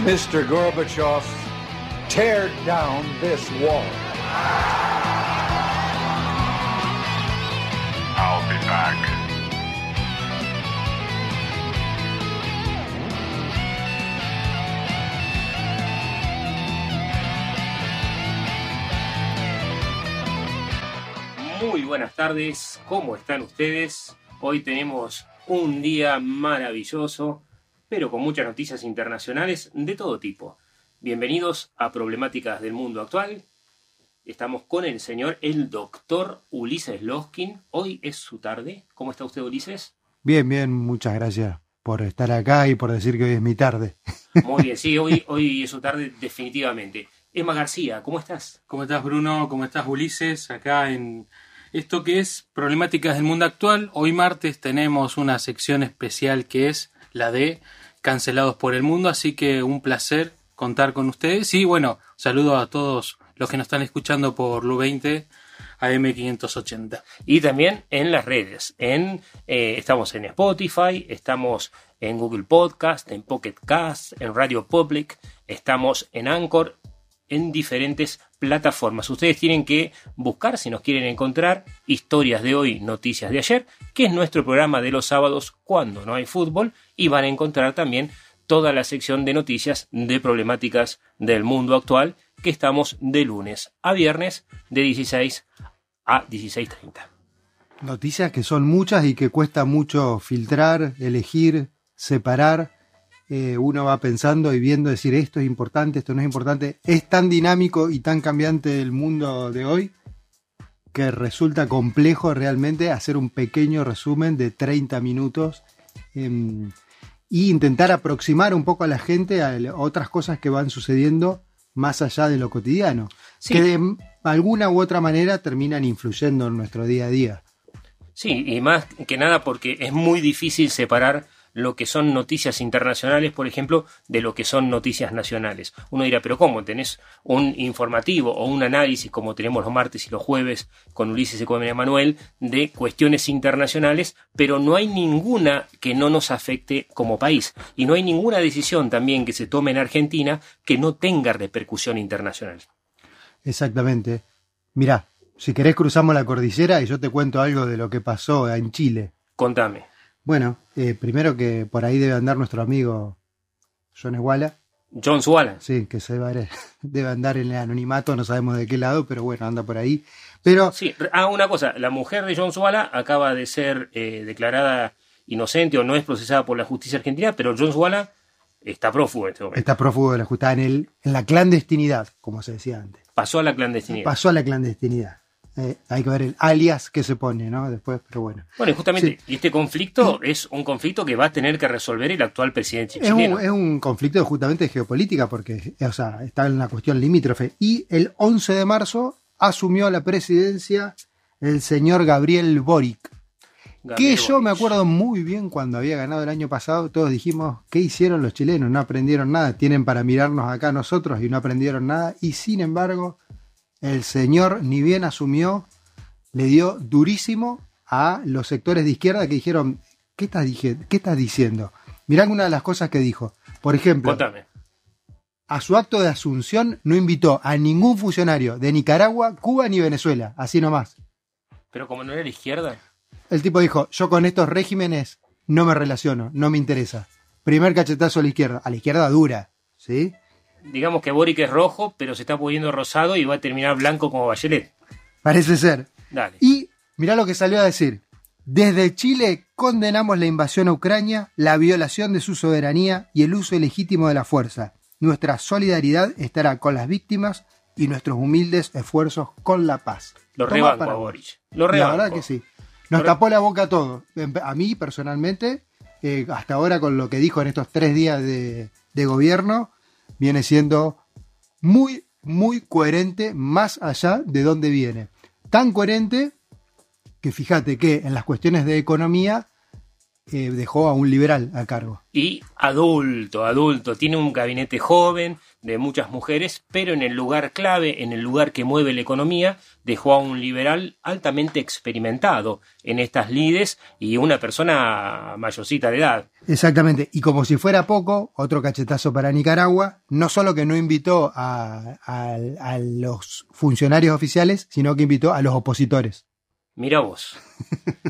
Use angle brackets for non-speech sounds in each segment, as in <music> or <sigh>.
Mr. Gorbachev, tear down this wall. I'll be back. Muy buenas tardes, ¿cómo están ustedes? Hoy tenemos un día maravilloso, pero con muchas noticias internacionales de todo tipo. Bienvenidos a Problemáticas del Mundo Actual. Estamos con el señor, el doctor Ulises Loskin. Hoy es su tarde. ¿Cómo está usted, Ulises? Bien, bien, muchas gracias por estar acá y por decir que hoy es mi tarde. <laughs> Muy bien, sí, hoy, hoy es su tarde definitivamente. Emma García, ¿cómo estás? ¿Cómo estás, Bruno? ¿Cómo estás, Ulises? Acá en esto que es Problemáticas del Mundo Actual. Hoy martes tenemos una sección especial que es la de Cancelados por el Mundo, así que un placer contar con ustedes. Y bueno, saludo a todos los que nos están escuchando por Lu20 AM580. Y también en las redes. En, eh, estamos en Spotify, estamos en Google Podcast, en Pocket Cast, en Radio Public, estamos en Anchor, en diferentes plataformas. Ustedes tienen que buscar, si nos quieren encontrar, historias de hoy, noticias de ayer, que es nuestro programa de los sábados cuando no hay fútbol, y van a encontrar también toda la sección de noticias de problemáticas del mundo actual, que estamos de lunes a viernes de 16 a 16.30. Noticias que son muchas y que cuesta mucho filtrar, elegir, separar. Eh, uno va pensando y viendo decir esto es importante, esto no es importante. Es tan dinámico y tan cambiante el mundo de hoy que resulta complejo realmente hacer un pequeño resumen de 30 minutos em, y intentar aproximar un poco a la gente a otras cosas que van sucediendo más allá de lo cotidiano, Sí. que de alguna u otra manera terminan influyendo en nuestro día a día. Sí, y más que nada porque es muy difícil separar lo que son noticias internacionales, por ejemplo, de lo que son noticias nacionales. Uno dirá, pero ¿cómo? ¿Tenés un informativo o un análisis como tenemos los martes y los jueves con Ulises y con Emanuel de cuestiones internacionales, pero no hay ninguna que no nos afecte como país. Y no hay ninguna decisión también que se tome en Argentina que no tenga repercusión internacional. Exactamente. Mirá, si querés cruzamos la cordillera y yo te cuento algo de lo que pasó en Chile. Contame. Bueno, eh, primero que por ahí debe andar nuestro amigo John Esguala. John Swallen. Sí, que se va- <laughs> debe andar en el anonimato, no sabemos de qué lado, pero bueno, anda por ahí. Pero Sí, ah, una cosa, la mujer de John Swala acaba de ser eh, declarada inocente o no es procesada por la justicia argentina, pero John Swala está prófugo en este momento. está prófugo de la justicia en, el, en la clandestinidad, como se decía antes. Pasó a la clandestinidad. Pasó a la clandestinidad. Eh, hay que ver el alias que se pone, ¿no? Después, pero bueno. Bueno, y justamente, Sí. y este conflicto es un conflicto que va a tener que resolver el actual presidente Es un, chileno. es un conflicto justamente de geopolítica porque o sea, está en la cuestión limítrofe. Y el 11 de marzo asumió la presidencia el señor Gabriel Boric. Gabriel que yo me acuerdo muy bien cuando había ganado el año pasado, todos dijimos, ¿qué hicieron los chilenos? No aprendieron nada, tienen para mirarnos acá nosotros y no aprendieron nada. Y sin embargo, el señor, ni bien asumió, le dio durísimo a los sectores de izquierda que dijeron, ¿qué estás, dije- qué estás diciendo? Mirá alguna de las cosas que dijo. Por ejemplo, Contame. a su acto de asunción no invitó a ningún funcionario de Nicaragua, Cuba ni Venezuela, así nomás. Pero como no era la izquierda, El tipo dijo, yo con estos regímenes no me relaciono, no me interesa. Primer cachetazo a la izquierda, a la izquierda dura, ¿sí? Digamos que Boric es rojo, pero se está poniendo rosado y va a terminar blanco como Bachelet. Parece ser. Dale. Y mirá lo que salió a decir. Desde Chile condenamos la invasión a Ucrania, la violación de su soberanía y el uso ilegítimo de la fuerza. Nuestra solidaridad estará con las víctimas y nuestros humildes esfuerzos con la paz. Lo Toma rebanco para a. Boric. Lo La rebanco. verdad que sí. Nos Lo tapó la boca a todos. Em, A mí, personalmente, eh, hasta ahora con lo que dijo en estos tres días de, de gobierno, viene siendo muy, muy coherente más allá de dónde viene. Tan coherente que fíjate que en las cuestiones de economía eh, dejó a un liberal a cargo. Y adulto, adulto. Tiene un gabinete joven de muchas mujeres, pero en el lugar clave, en el lugar que mueve la economía, dejó a un liberal altamente experimentado en estas lides y una persona mayorcita de edad. Exactamente. Y como si fuera poco, otro cachetazo para Nicaragua, no solo que no invitó a, a- a los funcionarios oficiales, sino que invitó a los opositores. Mira vos,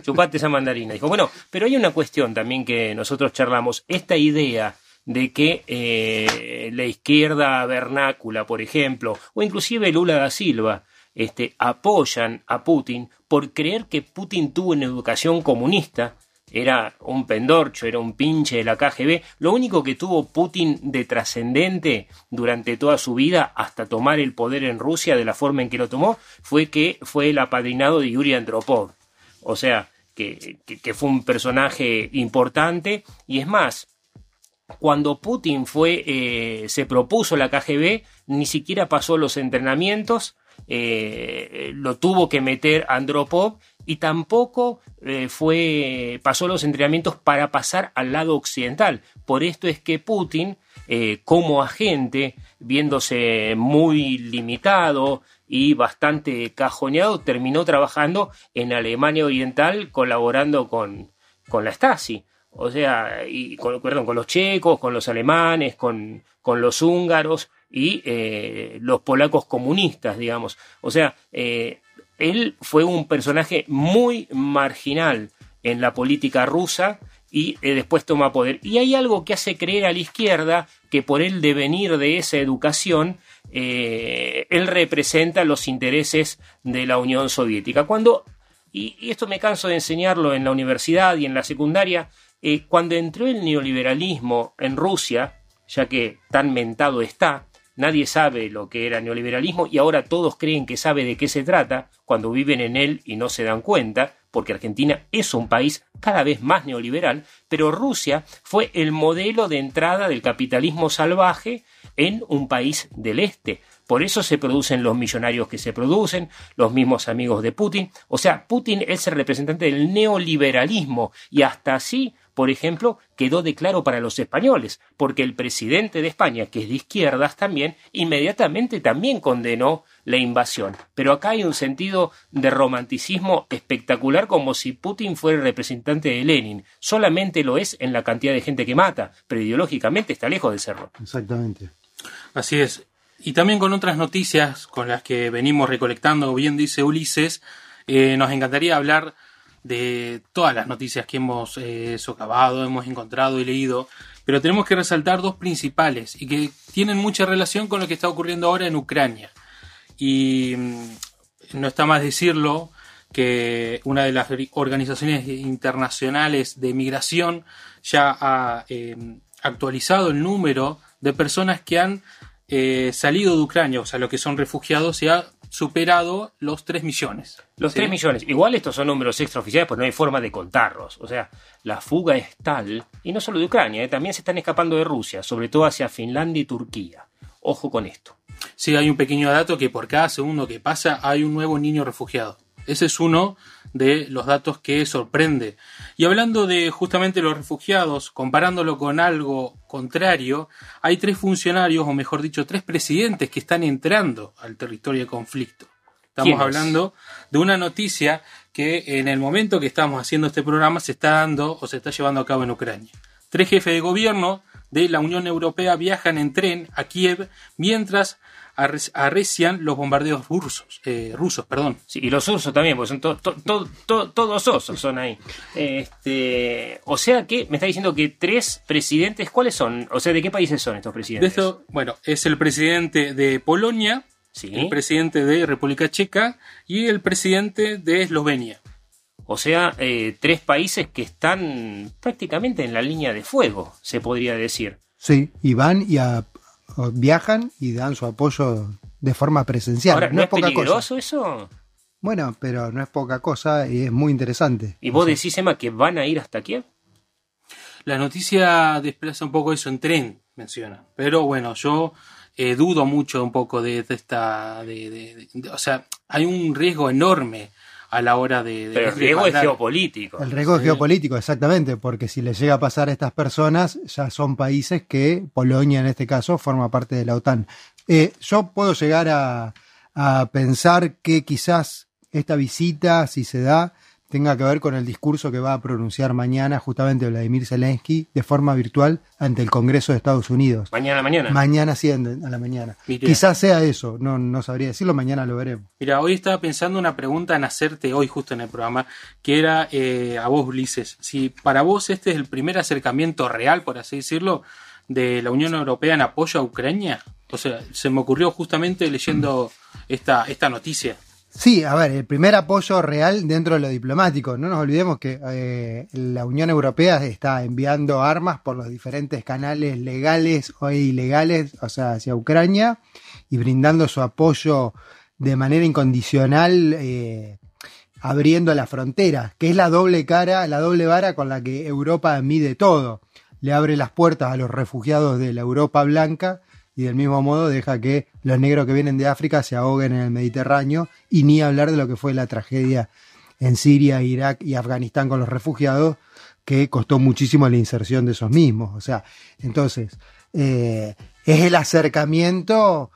chupate esa mandarina. Dijo, bueno, pero hay una cuestión también que nosotros charlamos. Esta idea de que eh, la izquierda vernácula, por ejemplo, o inclusive Lula da Silva, este, apoyan a Putin por creer que Putin tuvo una educación comunista, era un pendorcho, era un pinche de la KGB. Lo único que tuvo Putin de trascendente durante toda su vida, hasta tomar el poder en Rusia de la forma en que lo tomó, fue que fue el apadrinado de Yuri Andropov. O sea, que, que- fue un personaje importante. Y es más, cuando Putin fue, eh, se propuso la KGB, ni siquiera pasó los entrenamientos, eh, lo tuvo que meter Andropov y tampoco eh, fue, pasó los entrenamientos para pasar al lado occidental. Por esto es que Putin, eh, como agente, viéndose muy limitado y bastante cajoneado, terminó trabajando en Alemania Oriental colaborando con, con la Stasi. O sea, y con, perdón, con los checos, con los alemanes, con, con los húngaros y eh, los polacos comunistas, digamos. O sea, eh, él fue un personaje muy marginal en la política rusa y eh, después toma poder. Y hay algo que hace creer a la izquierda que por el devenir de esa educación, eh, él representa los intereses de la Unión Soviética. Cuando, y, esto me canso de enseñarlo en la universidad y en la secundaria, eh, cuando entró el neoliberalismo en Rusia, ya que tan mentado está, nadie sabe lo que era neoliberalismo y ahora todos creen que sabe de qué se trata cuando viven en él y no se dan cuenta, porque Argentina es un país cada vez más neoliberal, pero Rusia fue el modelo de entrada del capitalismo salvaje en un país del este. Por eso se producen los millonarios que se producen, los mismos amigos de Putin. O sea, Putin es el representante del neoliberalismo y hasta así, por ejemplo, quedó de claro para los españoles, porque el presidente de España, que es de izquierdas también, inmediatamente también condenó la invasión. Pero acá hay un sentido de romanticismo espectacular como si Putin fuera el representante de Lenin. Solamente lo es en la cantidad de gente que mata, pero ideológicamente está lejos de serlo. Exactamente. Así es. Y también con otras noticias con las que venimos recolectando, bien dice Ulises, eh, nos encantaría hablar de todas las noticias que hemos eh, socavado, hemos encontrado y leído, pero tenemos que resaltar dos principales y que tienen mucha relación con lo que está ocurriendo ahora en Ucrania. Y mm, no está más decirlo que una de las organizaciones internacionales de migración ya ha eh, actualizado el número de personas que han eh, salido de Ucrania, o sea, lo que son refugiados, y ha superado los 3 millones. Los ¿sí? 3 millones. Igual estos son números extraoficiales, pues no hay forma de contarlos. O sea, la fuga es tal, y no solo de Ucrania, eh, también se están escapando de Rusia, sobre todo hacia Finlandia y Turquía. Ojo con esto. Sí, hay un pequeño dato que por cada segundo que pasa hay un nuevo niño refugiado. Ese es uno de los datos que sorprende. Y hablando de justamente los refugiados, comparándolo con algo contrario, hay tres funcionarios, o mejor dicho, tres presidentes que están entrando al territorio de conflicto. Estamos hablando de una noticia que en el momento que estamos haciendo este programa se está dando o se está llevando a cabo en Ucrania. Tres jefes de gobierno de la Unión Europea viajan en tren a Kiev mientras arrecian los bombardeos rusos, eh, rusos, perdón. Sí, y los rusos también, porque son todos osos son ahí. Este, o sea que me está diciendo que tres presidentes, ¿cuáles son? O sea, ¿de qué países son estos presidentes? esto, bueno, es el presidente de Polonia, el presidente de República Checa y el presidente de Eslovenia. O sea, eh, tres países que están prácticamente en la línea de fuego, se podría decir. Sí, y van y viajan y dan su apoyo de forma presencial. Ahora, ¿no, es, peligroso eso? Bueno, pero no es poca cosa y es muy interesante. ¿Y vos decís, Emma, que van a ir hasta Kiev? La noticia desplaza un poco eso en tren, menciona. Pero bueno, yo eh, dudo mucho un poco de, esta. De, o sea, hay un riesgo enorme a la hora de... Pero el riesgo es geopolítico. El riesgo es geopolítico, exactamente, porque si le llega a pasar a estas personas, ya son países que, Polonia en este caso, forma parte de la OTAN. Eh, yo puedo llegar a, a pensar que quizás esta visita, si se da, tenga que ver con el discurso que va a pronunciar mañana justamente Vladimir Zelensky de forma virtual ante el Congreso de Estados Unidos. Mañana a la mañana. Mañana sí, a la mañana. Quizás sea eso, no, no sabría decirlo, mañana lo veremos. Mira, hoy estaba pensando una pregunta en hacerte hoy justo en el programa, que era eh, a vos, Ulises, si para vos este es el primer acercamiento real, por así decirlo, de la Unión Europea en apoyo a Ucrania. O sea, se me ocurrió justamente leyendo esta, esta noticia. Sí, a ver, el primer apoyo real dentro de lo diplomático. No nos olvidemos que eh, la Unión Europea está enviando armas por los diferentes canales legales o ilegales, o sea, hacia Ucrania, y brindando su apoyo de manera incondicional, eh, abriendo la frontera, que es la doble cara, la doble vara con la que Europa mide todo. Le abre las puertas a los refugiados de la Europa blanca y del mismo modo deja que los negros que vienen de África se ahoguen en el Mediterráneo y ni hablar de lo que fue la tragedia en Siria, Irak y Afganistán con los refugiados, que costó muchísimo la inserción de esos mismos. O sea, entonces, eh, es el acercamiento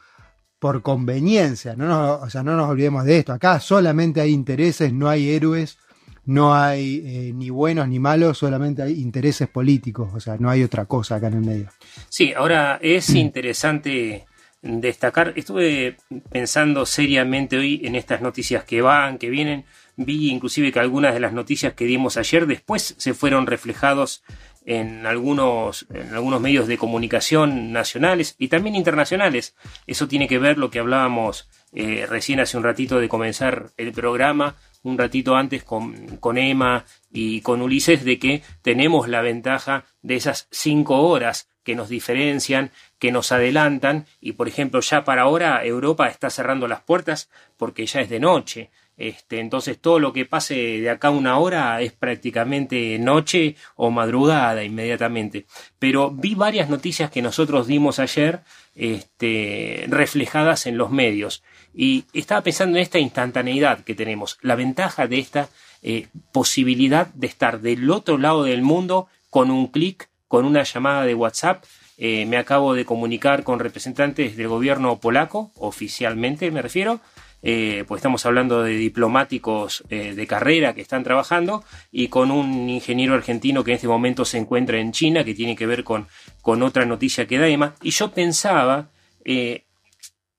por conveniencia, no o sea, no nos olvidemos de esto. Acá solamente hay intereses, no hay héroes, no hay eh, ni buenos ni malos, solamente hay intereses políticos, o sea, no hay otra cosa acá en el medio. Sí, ahora es mm. interesante destacar, estuve pensando seriamente hoy en estas noticias que van, que vienen, vi inclusive que algunas de las noticias que dimos ayer después se fueron reflejados en algunos, en algunos medios de comunicación nacionales y también internacionales. Eso tiene que ver lo que hablábamos eh, recién hace un ratito de comenzar el programa un ratito antes con, con Emma y con Ulises de que tenemos la ventaja de esas cinco horas que nos diferencian, que nos adelantan y por ejemplo ya para ahora Europa está cerrando las puertas porque ya es de noche. Este, entonces todo lo que pase de acá una hora es prácticamente noche o madrugada inmediatamente. Pero vi varias noticias que nosotros dimos ayer este, reflejadas en los medios y estaba pensando en esta instantaneidad que tenemos, la ventaja de esta eh, posibilidad de estar del otro lado del mundo con un clic, con una llamada de WhatsApp. Eh, me acabo de comunicar con representantes del gobierno polaco, oficialmente me refiero, eh, pues estamos hablando de diplomáticos de carrera que están trabajando y con un ingeniero argentino que en este momento se encuentra en China, que tiene que ver con, con otra noticia que da Emma. Y yo pensaba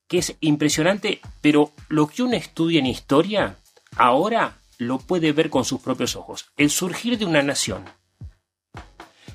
que es impresionante, pero lo que uno estudia en historia ahora lo puede ver con sus propios ojos. El surgir de una nación.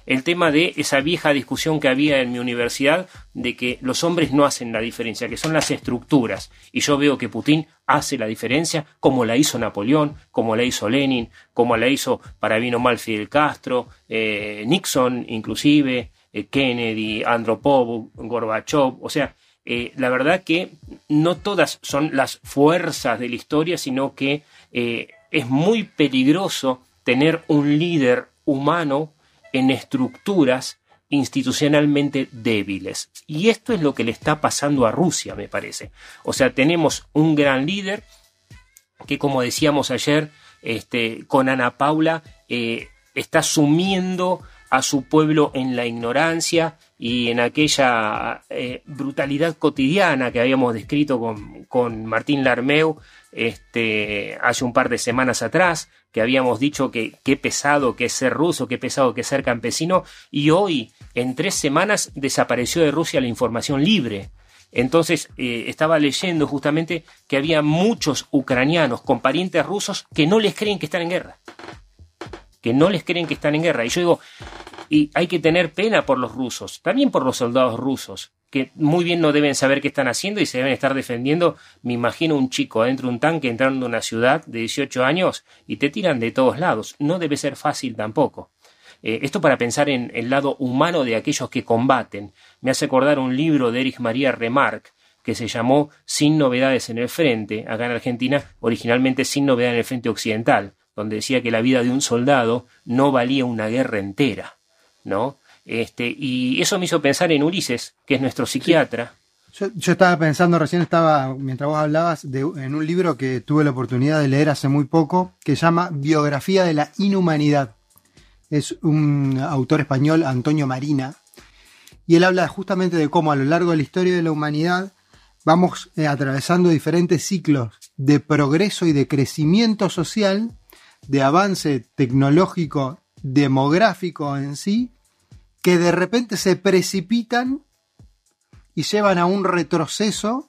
El tema de esa vieja discusión que había en mi universidad de que los hombres no hacen la diferencia, que son las estructuras. Y yo veo que Putin hace la diferencia como la hizo Napoleón, como la hizo Lenin, como la hizo para bien o Fidel Castro, eh, Nixon inclusive, eh, Kennedy, Andropov, Gorbachev. O sea, eh, la verdad que no todas son las fuerzas de la historia, sino que eh, es muy peligroso tener un líder humano en estructuras institucionalmente débiles. Y esto es lo que le está pasando a Rusia, me parece. O sea, tenemos un gran líder que, como decíamos ayer, este, con Ana Paula, eh, está sumiendo a su pueblo en la ignorancia y en aquella eh, brutalidad cotidiana que habíamos descrito con, con, Martín Larmeu este, hace un par de semanas atrás, que habíamos dicho que qué pesado que es ser ruso, qué pesado que es ser campesino, y hoy, en tres semanas, desapareció de Rusia la información libre. Entonces eh, estaba leyendo justamente que había muchos ucranianos con parientes rusos que no les creen que están en guerra. Que no les creen que están en guerra. Y yo digo, y hay que tener pena por los rusos, también por los soldados rusos, que muy bien no deben saber qué están haciendo y se deben estar defendiendo. Me imagino un chico adentro de un tanque entrando a una ciudad de 18 años y te tiran de todos lados. No debe ser fácil tampoco. Eh, esto para pensar en el lado humano de aquellos que combaten. Me hace acordar un libro de Erich María Remarque que se llamó Sin novedades en el frente, acá en Argentina, originalmente Sin novedad en el frente occidental, donde decía que la vida de un soldado no valía una guerra entera, ¿no? Este, y eso me hizo pensar en Ulises, que es nuestro psiquiatra. Yo, yo, estaba pensando, recién estaba, mientras vos hablabas, de, en un libro que tuve la oportunidad de leer hace muy poco, que se llama Biografía de la Inhumanidad. Es un autor español, Antonio Marina, y él habla justamente de cómo a lo largo de la historia de la humanidad vamos eh, atravesando diferentes ciclos de progreso y de crecimiento social, de avance tecnológico, demográfico en sí, que de repente se precipitan y llevan a un retroceso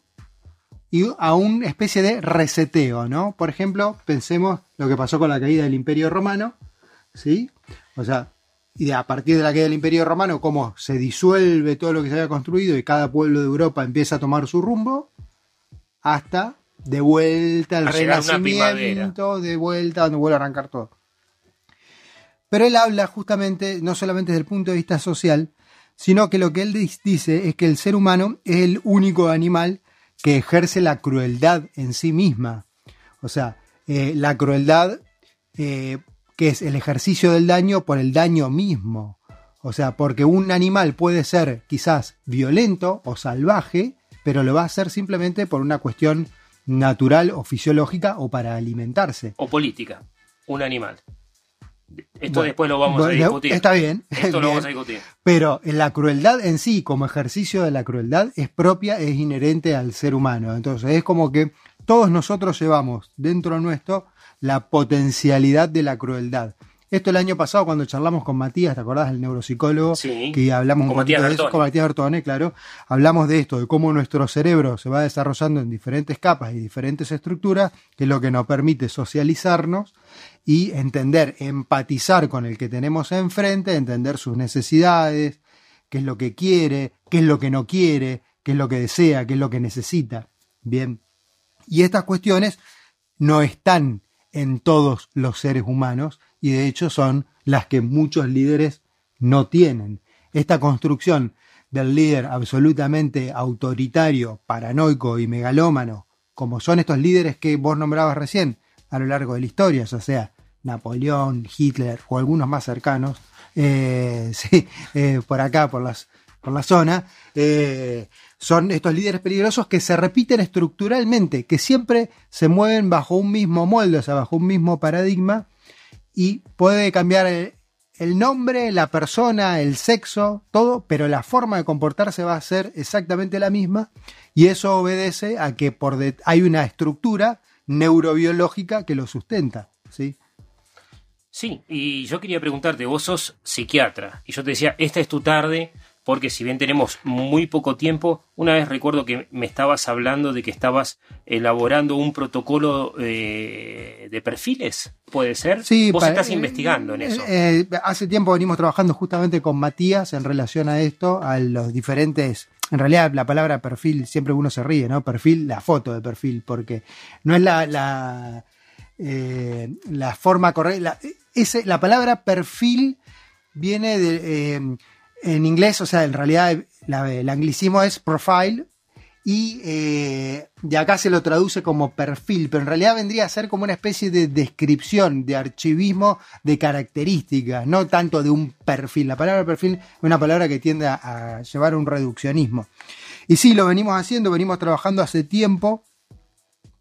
y a una especie de reseteo, ¿no? Por ejemplo, pensemos lo que pasó con la caída del Imperio Romano, ¿sí? O sea, y a partir de la caída del Imperio Romano, cómo se disuelve todo lo que se había construido y cada pueblo de Europa empieza a tomar su rumbo, hasta de vuelta al renacimiento, de vuelta donde vuelve a arrancar todo. Pero él habla justamente, no solamente desde el punto de vista social, sino que lo que él dice es que el ser humano es el único animal que ejerce la crueldad en sí misma. O sea, eh, la crueldad eh, que es el ejercicio del daño por el daño mismo. O sea, porque un animal puede ser quizás violento o salvaje, pero lo va a hacer simplemente por una cuestión natural o fisiológica o para alimentarse. O política, un animal. Esto después lo vamos a discutir. Está bien. Esto lo vamos a discutir. Pero la crueldad en sí, como ejercicio de la crueldad, es propia, es inherente al ser humano. Entonces es como que todos nosotros llevamos dentro nuestro la potencialidad de la crueldad. Esto el año pasado cuando charlamos con Matías, ¿te acordás del neuropsicólogo? Sí. Que hablamos con Matías de eso, con Matías Bertone, claro. Hablamos de esto, de cómo nuestro cerebro se va desarrollando en diferentes capas y diferentes estructuras, que es lo que nos permite socializarnos y entender, empatizar con el que tenemos enfrente, entender sus necesidades, qué es lo que quiere, qué es lo que no quiere, qué es lo que desea, qué es lo que necesita. Bien. Y estas cuestiones no están en todos los seres humanos y de hecho son las que muchos líderes no tienen. Esta construcción del líder absolutamente autoritario, paranoico y megalómano, como son estos líderes que vos nombrabas recién a lo largo de la historia, ya sea Napoleón, Hitler o algunos más cercanos, eh, <laughs> sí, eh, por acá, por, las, por la zona, eh, son estos líderes peligrosos que se repiten estructuralmente, que siempre se mueven bajo un mismo molde, o sea, bajo un mismo paradigma, y puede cambiar el, nombre, la persona, el sexo, todo, pero la forma de comportarse va a ser exactamente la misma, y eso obedece a que por hay una estructura neurobiológica que lo sustenta, ¿sí? Sí, y yo quería preguntarte, vos sos psiquiatra, y yo te decía, esta es tu tarde, porque si bien tenemos muy poco tiempo, una vez recuerdo que me estabas hablando de que estabas elaborando un protocolo eh, de perfiles, ¿puede ser? Sí, vos estás investigando en eso. Eh, hace tiempo venimos trabajando justamente con Matías en relación a esto, a los diferentes... En realidad la palabra perfil siempre uno se ríe, ¿no? Perfil, la foto de perfil, porque no es la, la, eh, la forma correcta. La, la palabra perfil viene de en inglés, o sea, en realidad el anglicismo es profile y eh, de acá se lo traduce como perfil, pero en realidad vendría a ser como una especie de descripción, de archivismo de características, no tanto de un perfil. La palabra perfil es una palabra que tiende a, llevar un reduccionismo. Y sí, lo venimos haciendo, venimos trabajando hace tiempo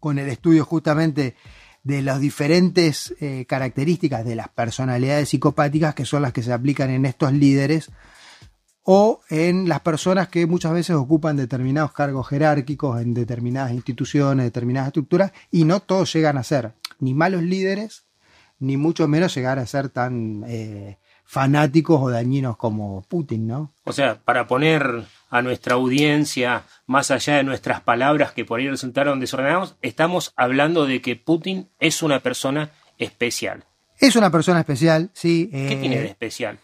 con el estudio justamente de las diferentes eh, características de las personalidades psicopáticas que son las que se aplican en estos líderes o en las personas que muchas veces ocupan determinados cargos jerárquicos en determinadas instituciones, determinadas estructuras, y no todos llegan a ser ni malos líderes, ni mucho menos llegar a ser tan eh, fanáticos o dañinos como Putin, ¿no? O sea, para poner a nuestra audiencia más allá de nuestras palabras que por ahí resultaron desordenados, estamos hablando de que Putin es una persona especial. Es una persona especial, sí. ¿Qué eh, tiene de especial?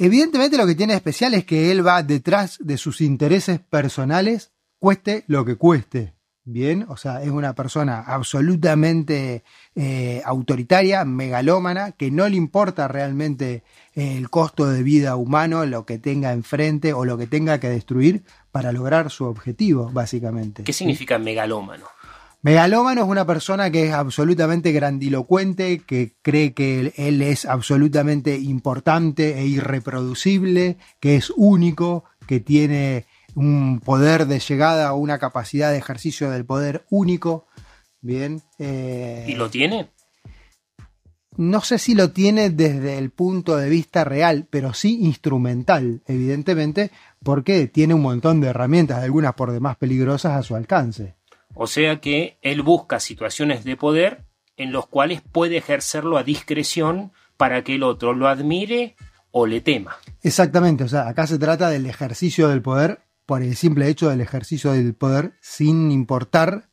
Evidentemente lo que tiene especial es que él va detrás de sus intereses personales, cueste lo que cueste. Bien, o sea, es una persona absolutamente eh, autoritaria, megalómana, que no le importa realmente eh, el costo de vida humano, lo que tenga enfrente o lo que tenga que destruir para lograr su objetivo, básicamente. ¿Qué significa megalómano? Megalómano es una persona que es absolutamente grandilocuente, que cree que él, es absolutamente importante e irreproducible, que es único, que tiene un poder de llegada o una capacidad de ejercicio del poder único. Bien. eh, ¿Y lo tiene? no sé si lo tiene desde el punto de vista real, pero sí instrumental, evidentemente, porque tiene un montón de herramientas, algunas por demás peligrosas a su alcance. O sea que él busca situaciones de poder en los cuales puede ejercerlo a discreción para que el otro lo admire o le tema. Exactamente, o sea, acá se trata del ejercicio del poder por el simple hecho del ejercicio del poder sin importar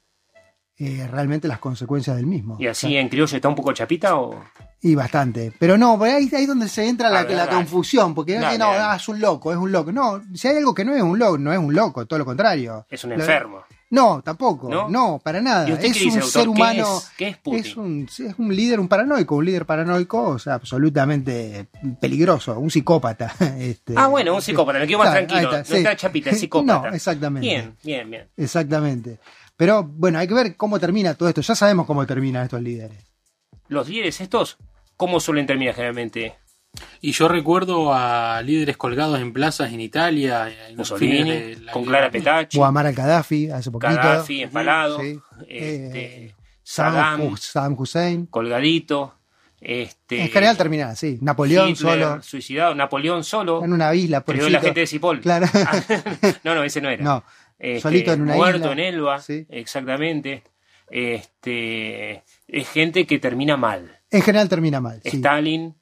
eh, realmente las consecuencias del mismo. ¿Y O así sea, en criollo está un poco chapita o...? y bastante. Pero no, ahí es donde se entra la, A ver, la dale. confusión, porque no, Dale, no, dale. ah, es un loco, es un loco. No, si hay algo que no es un loco, no es un loco, todo lo contrario. Es un Lo- enfermo. No, tampoco. ¿No? ¿No? para nada. ¿Y usted Es qué un ser ¿Qué humano. es- qué es Putin? es un, es un líder, un paranoico, un líder paranoico, o sea, absolutamente peligroso, un psicópata. <laughs> Este, Ah, bueno, un psicópata, me quedo más tranquilo. está, no sí. está chapita, es <laughs> psicópata. No, exactamente. Bien, bien, bien. Exactamente. Pero bueno, hay que ver cómo termina todo esto. Ya sabemos cómo terminan estos líderes. Los líderes estos, ¿cómo suelen terminar generalmente? Y yo recuerdo a líderes colgados en plazas en Italia, en los fines Mussolini, de la con guerra. Clara Petacci, Muammar al-Gaddafi, hace poquito. Gaddafi empalado, Sí. este, Eh, Saddam, Saddam, Hus- Saddam Hussein. colgadito, este, En general termina así. Napoleón Hitler, solo. suicidado, Napoleón solo, En una isla, por la gente de Cipoll. Claro. <laughs> no, no, ese no era. no. Este, solito en una muerto isla. en Elba, Sí. exactamente. Este, es gente que termina mal. En general termina mal. sí. Stalin, Stalin.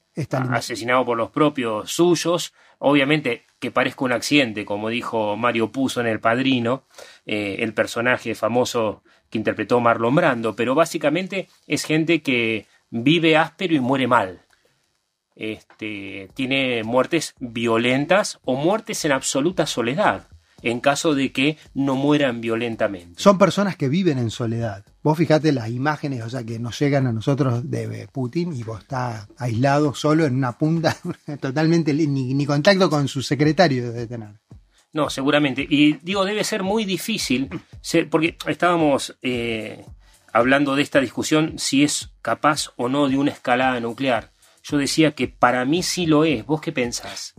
Asesinado por los propios suyos. Obviamente que parezca un accidente, como dijo Mario Puzo en El Padrino, eh, el personaje famoso que interpretó Marlon Brando, pero básicamente es gente que vive áspero y muere mal. Este, tiene muertes violentas o muertes en absoluta soledad, en caso de que no mueran violentamente. Son personas que viven en soledad. Vos fijate las imágenes, o sea, que nos llegan a nosotros de Putin y vos está aislado solo en una punta, <laughs> totalmente ni, ni contacto con su secretario debe tener. No, seguramente. Y digo, debe ser muy difícil, porque estábamos eh, hablando de esta discusión si es capaz o no de una escalada nuclear. Yo decía que para mí sí lo es. ¿Vos qué pensás?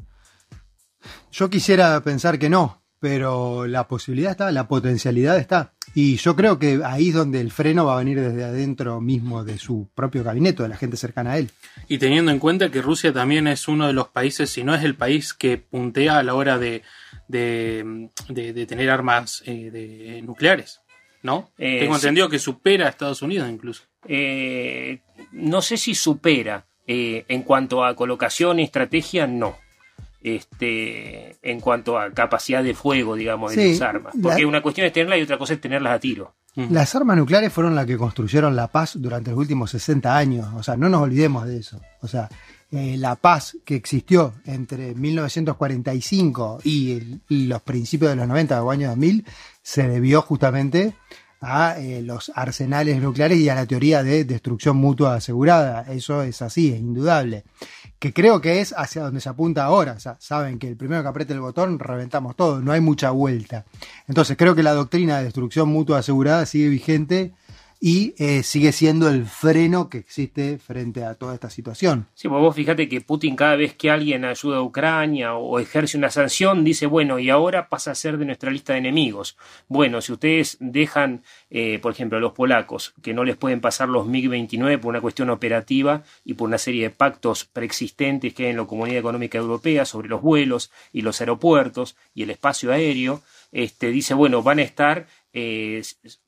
Yo quisiera pensar que no, pero la posibilidad está, la potencialidad está. Y yo creo que ahí es donde el freno va a venir desde adentro mismo de su propio gabinete, de la gente cercana a él. Y teniendo en cuenta que Rusia también es uno de los países, si no es el país que puntea a la hora de, de, de- de tener armas eh, de- nucleares, ¿no? Eh, Tengo sí. entendido que supera a Estados Unidos incluso. Eh, no sé si supera. eh, en cuanto a colocación y estrategia, no. Este, en cuanto a capacidad de fuego, digamos, de Sí, las armas. la- Porque una cuestión es tenerlas y otra cosa es tenerlas a tiro. Las armas nucleares fueron las que construyeron la paz durante los últimos 60 años. O sea, no nos olvidemos de eso. O sea, eh, la paz que existió entre 1945 y, el- y los principios de los 90 o años 2000 se debió justamente a eh, los arsenales nucleares y a la teoría de destrucción mutua asegurada. Eso es así, es indudable. Que creo que es hacia donde se apunta ahora. O sea, saben que el primero que apriete el botón reventamos todo, no hay mucha vuelta. Entonces creo que la doctrina de destrucción mutua asegurada sigue vigente y eh, sigue siendo el freno que existe frente a toda esta situación. Sí, pues vos fíjate que Putin cada vez que alguien ayuda a Ucrania o ejerce una sanción dice, bueno, y ahora pasa a ser de nuestra lista de enemigos. Bueno, si ustedes dejan, eh, por ejemplo, a los polacos, que no les pueden pasar los MiG-29 por una cuestión operativa y por una serie de pactos preexistentes que hay en la Comunidad Económica Europea sobre los vuelos y los aeropuertos y el espacio aéreo, este, dice, bueno, van a estar eh,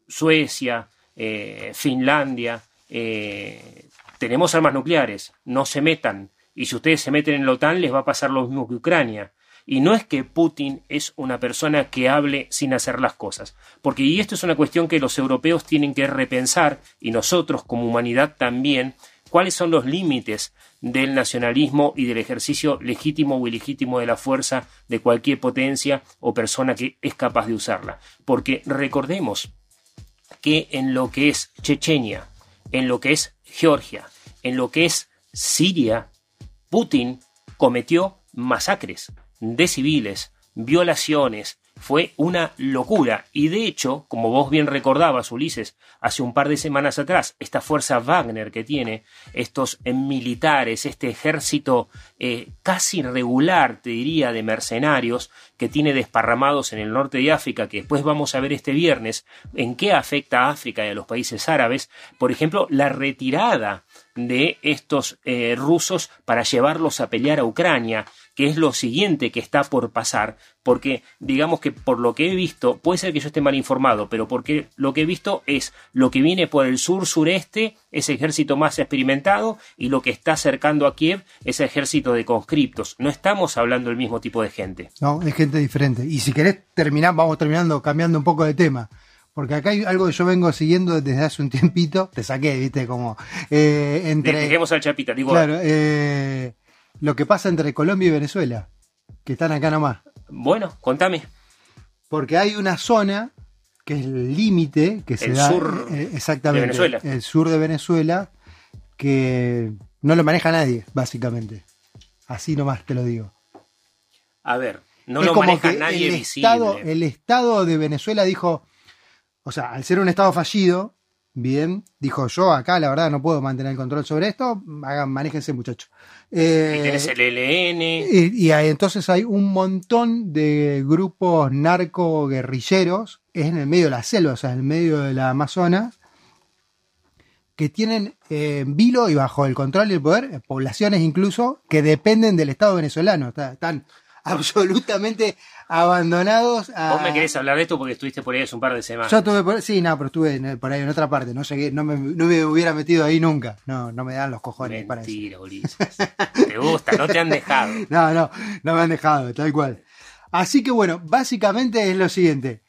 Suecia, eh, Finlandia, eh, tenemos armas nucleares, no se metan Y si ustedes se meten en la OTAN les va a pasar lo mismo que Ucrania. Y no es que Putin es una persona que hable sin hacer las cosas, porque y esto es una cuestión que los europeos tienen que repensar y nosotros como humanidad también, cuáles son los límites del nacionalismo y del ejercicio legítimo o ilegítimo de la fuerza de cualquier potencia o persona que es capaz de usarla. Porque recordemos que en lo que es Chechenia, en lo que es Georgia, en lo que es Siria, Putin cometió masacres de civiles, violaciones, fue una locura. Y de hecho, como vos bien recordabas, Ulises, hace un par de semanas atrás, esta fuerza Wagner que tiene, estos militares, este ejército eh, casi regular, te diría, de mercenarios que tiene desparramados en el norte de África, que después vamos a ver este viernes, en qué afecta a África y a los países árabes, por ejemplo, la retirada de estos eh, rusos para llevarlos a pelear a Ucrania, que es lo siguiente que está por pasar, porque digamos que por lo que he visto, puede ser que yo esté mal informado, pero porque lo que he visto es lo que viene por el sur-sureste, ese ejército más experimentado, y lo que está acercando a Kiev, ese ejército de conscriptos. No estamos hablando del mismo tipo de gente. No, es gente diferente. Y si querés terminar, vamos terminando, cambiando un poco de tema. Porque acá hay algo que yo vengo siguiendo desde hace un tiempito. Te saqué, viste, como eh, entre. Dejemos al chapita, digo. Claro, eh, lo que pasa entre Colombia y Venezuela, que están acá nomás. Bueno, contame. Porque hay una zona que es el límite que se El da sur eh, exactamente de Venezuela. el sur de Venezuela que no lo maneja nadie básicamente así nomás te lo digo A ver, no es lo como maneja que nadie el visible. estado el estado de Venezuela dijo o sea al ser un estado fallido bien dijo yo acá la verdad no puedo mantener el control sobre esto hagan manéjense muchachos Eh, Y tenés el LN. y, y hay- entonces hay un montón de grupos narco-guerrilleros, es en el medio de la selva, o sea, en el medio de la Amazonas, que tienen eh, en vilo y bajo el control y el poder, eh, poblaciones incluso, que dependen del Estado venezolano. Está- Están absolutamente abandonados a... Vos me querés hablar de esto porque estuviste por ahí hace un par de semanas. Yo estuve por, sí, no, pero estuve por ahí en otra parte, no llegué, no me, no me hubiera metido ahí nunca. No, no me dan los cojones para eso. Mentira. Te gusta, no te han dejado. <laughs> No, no, no me han dejado, tal cual. Así que bueno, básicamente es lo siguiente.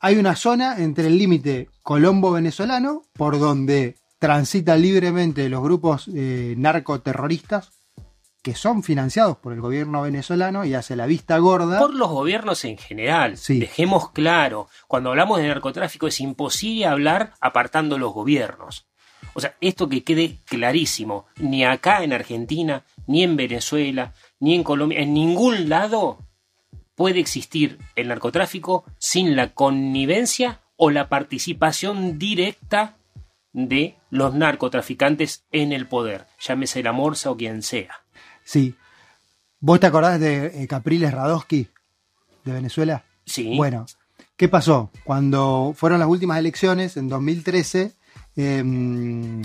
Hay una zona entre el límite colombo-venezolano por donde transitan libremente los grupos eh, narcoterroristas que son financiados por el gobierno venezolano y hace la vista gorda. Por los gobiernos en general. Sí. Dejemos claro, cuando hablamos de narcotráfico es imposible hablar apartando los gobiernos. O sea, esto que quede clarísimo, ni acá en Argentina, ni en Venezuela, ni en Colombia, en ningún lado puede existir el narcotráfico sin la connivencia o la participación directa de los narcotraficantes en el poder, llámese la Morsa o quien sea. Sí. ¿Vos te acordás de eh, Capriles Radosky de Venezuela? Sí. Bueno, ¿qué pasó? Cuando fueron las últimas elecciones, en 2013, eh,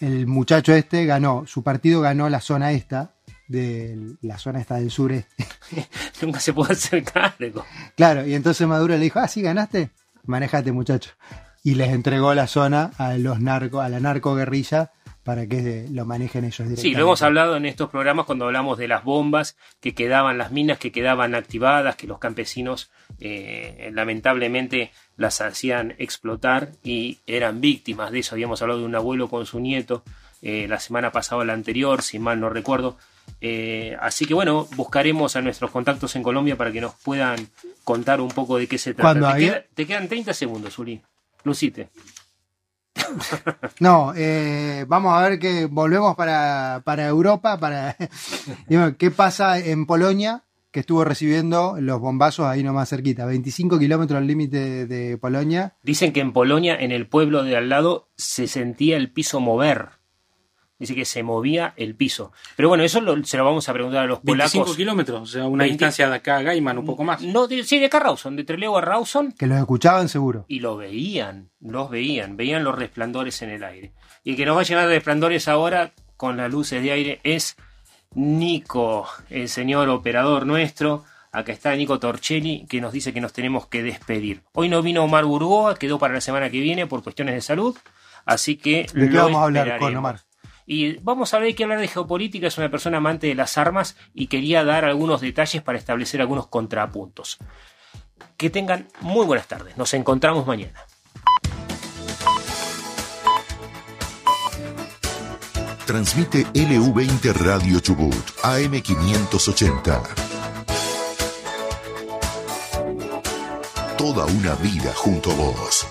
el muchacho este ganó, su partido ganó la zona esta, de la zona esta del sureste. <laughs> Nunca se puede hacer cargo. Claro, y entonces Maduro le dijo, ah, sí, ganaste, manejate muchacho. Y les entregó la zona a los narcos, a la narcoguerrilla para que lo manejen ellos directamente. Sí, lo hemos hablado en estos programas cuando hablamos de las bombas que quedaban, las minas que quedaban activadas, que los campesinos eh, lamentablemente las hacían explotar y eran víctimas de eso. Habíamos hablado de un abuelo con su nieto eh, la semana pasada o la anterior, si mal no recuerdo. Eh, así que bueno, buscaremos a nuestros contactos en Colombia para que nos puedan contar un poco de qué se trata. Te, había- queda- te quedan 30 segundos, Uli. Lucite. No, eh, vamos a ver que volvemos para, para Europa, para <laughs> qué pasa en Polonia, que estuvo recibiendo los bombazos ahí nomás cerquita, 25 kilómetros al límite de Polonia. Dicen que en Polonia, en el pueblo de al lado, se sentía el piso mover. Dice que se movía el piso. Pero bueno, eso lo- se lo vamos a preguntar a los 25 polacos. kilómetros, o sea, una 20. distancia de acá a Gaiman, un poco más. No, de- sí, de acá a Rawson, de Trelew a Rawson, Que los escuchaban seguro. y lo veían, los veían, veían los resplandores en el aire. Y el que nos va a llenar de resplandores ahora, con las luces de aire, es Nico, el señor operador nuestro. Acá está Nico Torcelli, que nos dice que nos tenemos que despedir. Hoy no vino Omar Burgoa, quedó para la semana que viene por cuestiones de salud. Así que ¿De qué lo vamos a hablar con. Omar? Y vamos a ver que hablar de geopolítica es una persona amante de las armas y quería dar algunos detalles para establecer algunos contrapuntos. Que tengan muy buenas tardes. Nos encontramos mañana. Transmite LU20 Radio Chubut, AM580. Toda una vida junto a vos.